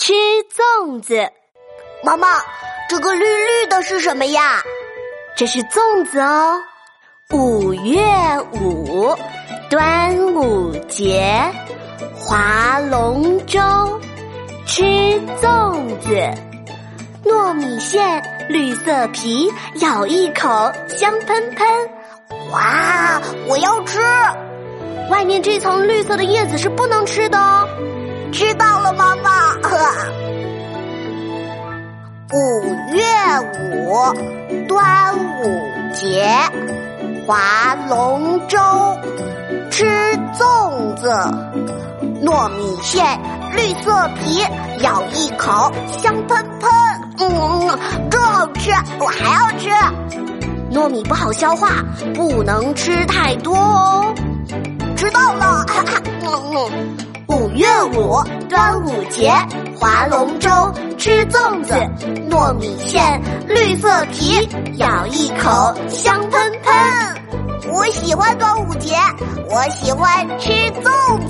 吃粽子。妈妈，这个绿绿的是什么呀？这是粽子哦。五月五，端午节，划龙舟，吃粽子。糯米馅，绿色皮，咬一口香喷喷。哇，我要吃！外面这层绿色的叶子是不能吃的哦。五月五，端午节。划龙舟，吃粽子，糯米线，绿色皮，咬一口香喷喷，嗯，真好吃，我还要吃。糯米不好消化，不能吃太多哦。知道了。嗯 嗯五月五，端午节，划龙舟，吃粽子，糯米线，绿色皮，咬一口香喷喷。我喜欢端午节，我喜欢吃粽子。